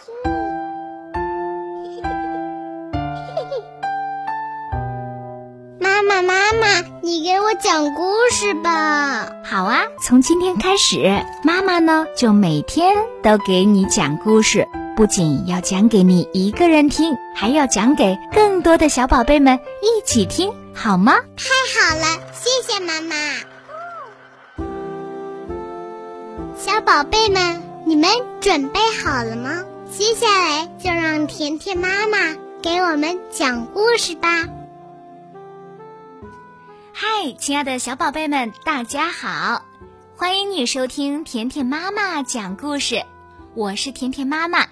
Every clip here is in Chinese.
妈妈，妈妈，你给我讲故事吧。好啊，从今天开始，妈妈呢就每天都给你讲故事，不仅要讲给你一个人听，还要讲给更多的小宝贝们一起听，好吗？太好了，谢谢妈妈。小宝贝们，你们准备好了吗？接下来就让甜甜妈妈给我们讲故事吧。嗨，亲爱的小宝贝们，大家好！欢迎你收听甜甜妈妈讲故事，我是甜甜妈妈。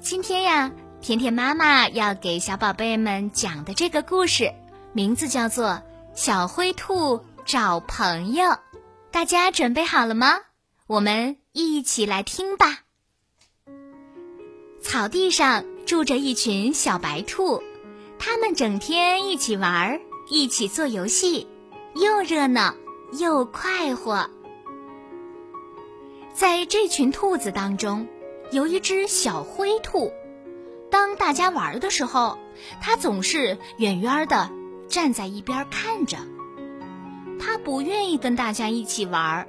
今天呀，甜甜妈妈要给小宝贝们讲的这个故事，名字叫做《小灰兔找朋友》。大家准备好了吗？我们一起来听吧。草地上住着一群小白兔，它们整天一起玩，一起做游戏。又热闹又快活。在这群兔子当中，有一只小灰兔。当大家玩的时候，它总是远远的站在一边看着。它不愿意跟大家一起玩，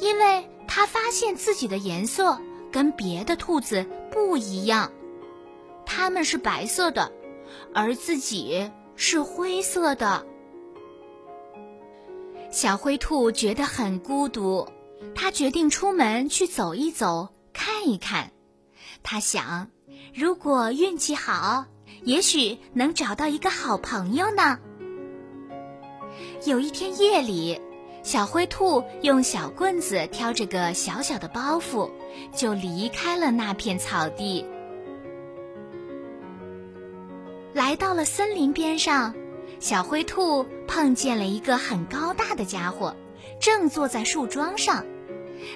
因为它发现自己的颜色跟别的兔子不一样，它们是白色的，而自己是灰色的。小灰兔觉得很孤独，它决定出门去走一走，看一看。它想，如果运气好，也许能找到一个好朋友呢。有一天夜里，小灰兔用小棍子挑着个小小的包袱，就离开了那片草地，来到了森林边上。小灰兔碰见了一个很高大的家伙，正坐在树桩上。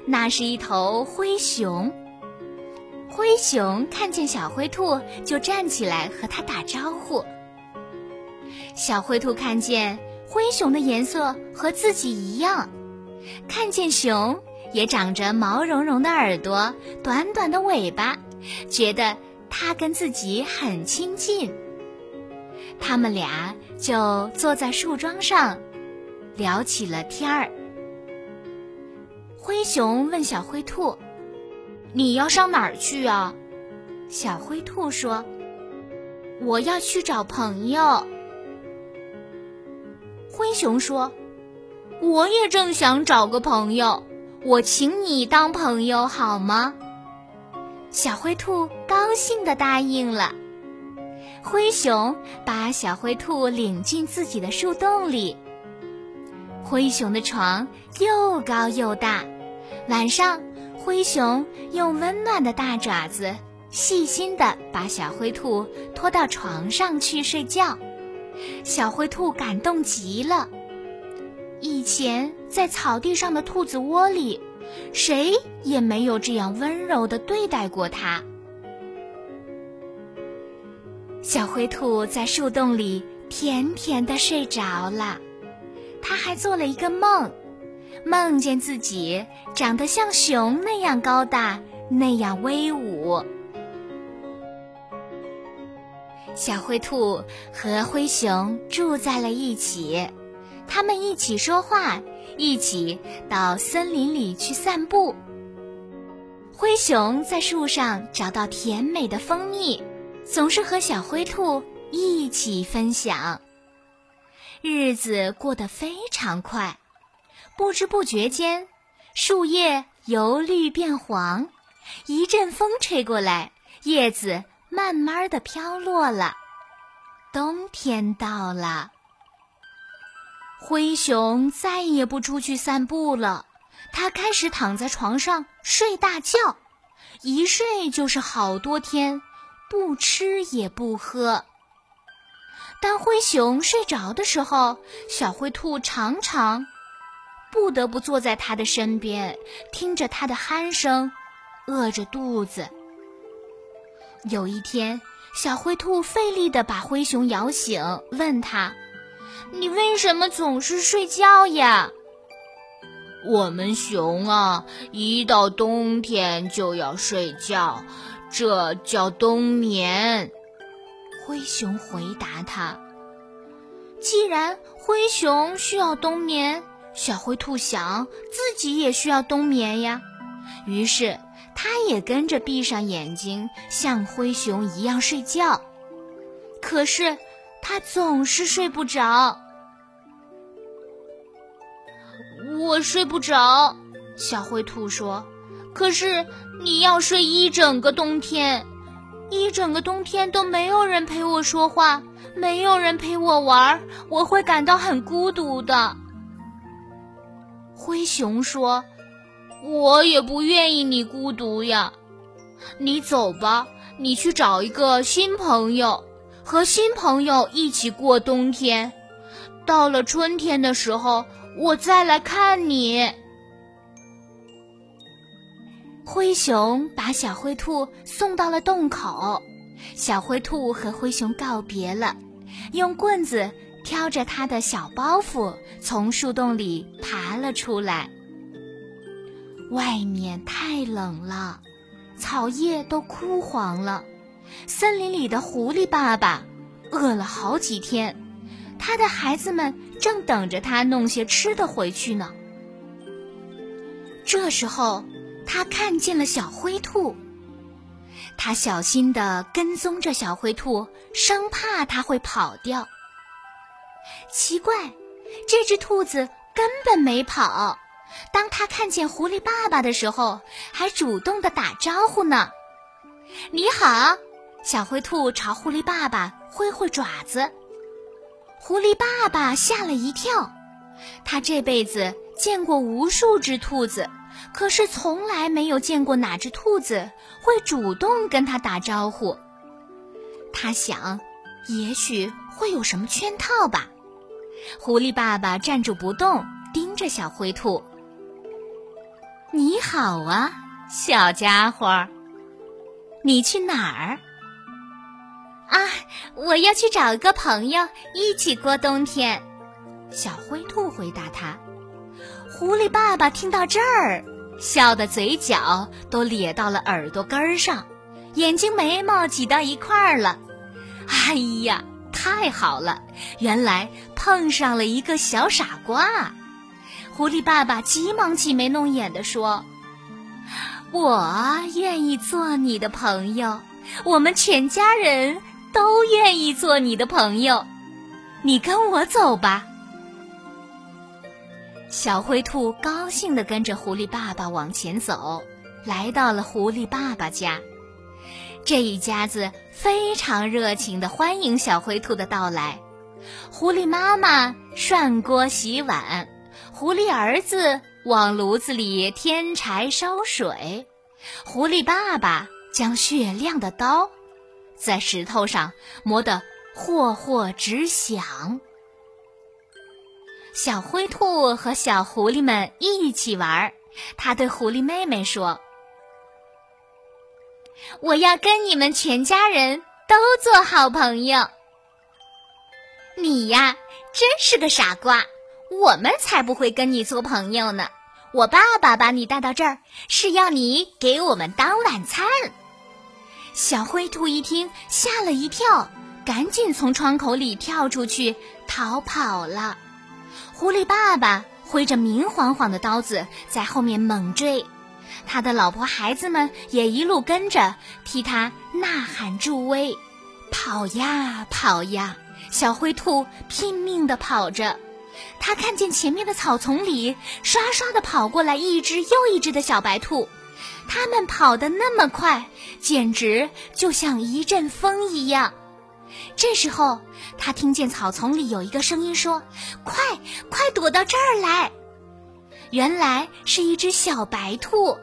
那是一头灰熊。灰熊看见小灰兔，就站起来和它打招呼。小灰兔看见灰熊的颜色和自己一样，看见熊也长着毛茸茸的耳朵、短短的尾巴，觉得它跟自己很亲近。他们俩就坐在树桩上，聊起了天儿。灰熊问小灰兔：“你要上哪儿去啊？”小灰兔说：“我要去找朋友。”灰熊说：“我也正想找个朋友，我请你当朋友好吗？”小灰兔高兴的答应了。灰熊把小灰兔领进自己的树洞里。灰熊的床又高又大，晚上，灰熊用温暖的大爪子细心地把小灰兔拖到床上去睡觉。小灰兔感动极了。以前在草地上的兔子窝里，谁也没有这样温柔地对待过它。小灰兔在树洞里甜甜的睡着了，它还做了一个梦，梦见自己长得像熊那样高大，那样威武。小灰兔和灰熊住在了一起，他们一起说话，一起到森林里去散步。灰熊在树上找到甜美的蜂蜜。总是和小灰兔一起分享，日子过得非常快，不知不觉间，树叶由绿变黄，一阵风吹过来，叶子慢慢的飘落了，冬天到了。灰熊再也不出去散步了，它开始躺在床上睡大觉，一睡就是好多天。不吃也不喝。当灰熊睡着的时候，小灰兔常常不得不坐在它的身边，听着它的鼾声，饿着肚子。有一天，小灰兔费力地把灰熊摇醒，问他：“你为什么总是睡觉呀？”“我们熊啊，一到冬天就要睡觉。”这叫冬眠。灰熊回答他。既然灰熊需要冬眠，小灰兔想自己也需要冬眠呀。于是，它也跟着闭上眼睛，像灰熊一样睡觉。可是，它总是睡不着。我睡不着，小灰兔说。可是，你要睡一整个冬天，一整个冬天都没有人陪我说话，没有人陪我玩，我会感到很孤独的。灰熊说。我也不愿意你孤独呀，你走吧，你去找一个新朋友，和新朋友一起过冬天。到了春天的时候，我再来看你。灰熊把小灰兔送到了洞口，小灰兔和灰熊告别了，用棍子挑着它的小包袱，从树洞里爬了出来。外面太冷了，草叶都枯黄了。森林里的狐狸爸爸饿了好几天，他的孩子们正等着他弄些吃的回去呢。这时候，他看见了小灰兔，他小心地跟踪着小灰兔，生怕它会跑掉。奇怪，这只兔子根本没跑。当他看见狐狸爸爸的时候，还主动的打招呼呢。你好，小灰兔朝狐狸爸爸挥挥爪子。狐狸爸爸吓了一跳，他这辈子见过无数只兔子，可是从来没有见过哪只兔子会主动跟他打招呼。他想，也许会有什么圈套吧。狐狸爸爸站住不动，盯着小灰兔。你好啊，小家伙，你去哪儿？啊，我要去找个朋友一起过冬天。小灰兔回答他。狐狸爸爸听到这儿，笑得嘴角都咧到了耳朵根儿上，眼睛眉毛挤到一块儿了。哎呀，太好了，原来碰上了一个小傻瓜。狐狸爸爸急忙挤眉弄眼地说：“我愿意做你的朋友，我们全家人都愿意做你的朋友，你跟我走吧。”小灰兔高兴地跟着狐狸爸爸往前走，来到了狐狸爸爸家。这一家子非常热情地欢迎小灰兔的到来。狐狸妈妈涮锅洗碗。狐狸儿子往炉子里添柴烧水，狐狸爸爸将雪亮的刀在石头上磨得霍霍直响。小灰兔和小狐狸们一起玩，他对狐狸妹妹说：“我要跟你们全家人都做好朋友。你呀，真是个傻瓜。”我们才不会跟你做朋友呢！我爸爸把你带到这儿，是要你给我们当晚餐。小灰兔一听，吓了一跳，赶紧从窗口里跳出去逃跑了。狐狸爸爸挥着明晃晃的刀子在后面猛追，他的老婆孩子们也一路跟着替他呐喊助威。跑呀跑呀，小灰兔拼命地跑着。他看见前面的草丛里刷刷的跑过来一只又一只的小白兔，它们跑得那么快，简直就像一阵风一样。这时候，他听见草丛里有一个声音说：“快，快躲到这儿来！”原来是一只小白兔。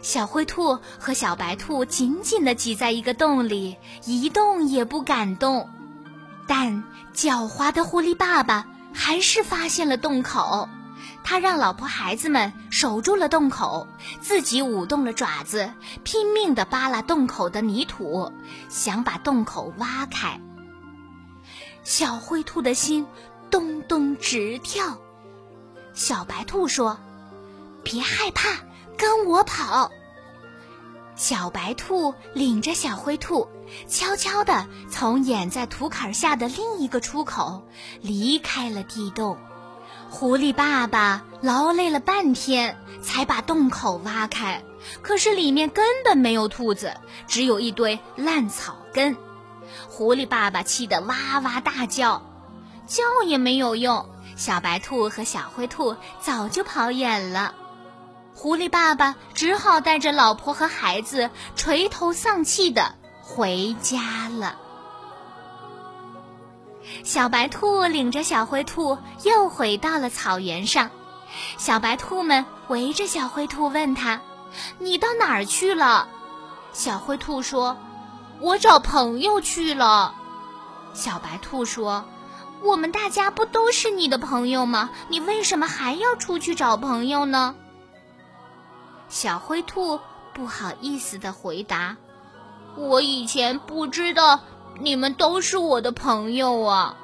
小灰兔和小白兔紧紧地挤在一个洞里，一动也不敢动。但狡猾的狐狸爸爸。还是发现了洞口，他让老婆孩子们守住了洞口，自己舞动了爪子，拼命地扒拉洞口的泥土，想把洞口挖开。小灰兔的心咚咚直跳。小白兔说：“别害怕，跟我跑。”小白兔领着小灰兔，悄悄地从掩在土坎下的另一个出口离开了地洞。狐狸爸爸劳累了半天，才把洞口挖开，可是里面根本没有兔子，只有一堆烂草根。狐狸爸爸气得哇哇大叫，叫也没有用，小白兔和小灰兔早就跑远了。狐狸爸爸只好带着老婆和孩子垂头丧气的回家了。小白兔领着小灰兔又回到了草原上，小白兔们围着小灰兔问他：“你到哪儿去了？”小灰兔说：“我找朋友去了。”小白兔说：“我们大家不都是你的朋友吗？你为什么还要出去找朋友呢？”小灰兔不好意思的回答：“我以前不知道你们都是我的朋友啊。”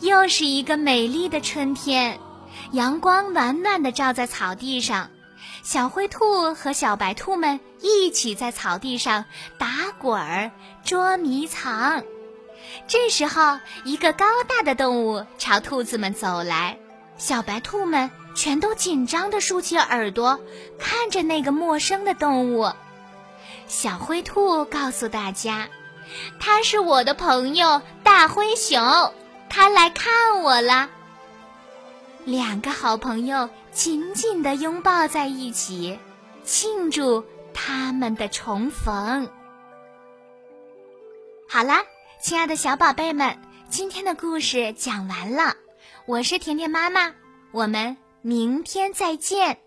又是一个美丽的春天，阳光暖暖的照在草地上，小灰兔和小白兔们一起在草地上打滚儿、捉迷藏。这时候，一个高大的动物朝兔子们走来，小白兔们。全都紧张地竖起耳朵，看着那个陌生的动物。小灰兔告诉大家：“他是我的朋友大灰熊，他来看我了。”两个好朋友紧紧地拥抱在一起，庆祝他们的重逢。好啦，亲爱的小宝贝们，今天的故事讲完了。我是甜甜妈妈，我们。明天再见。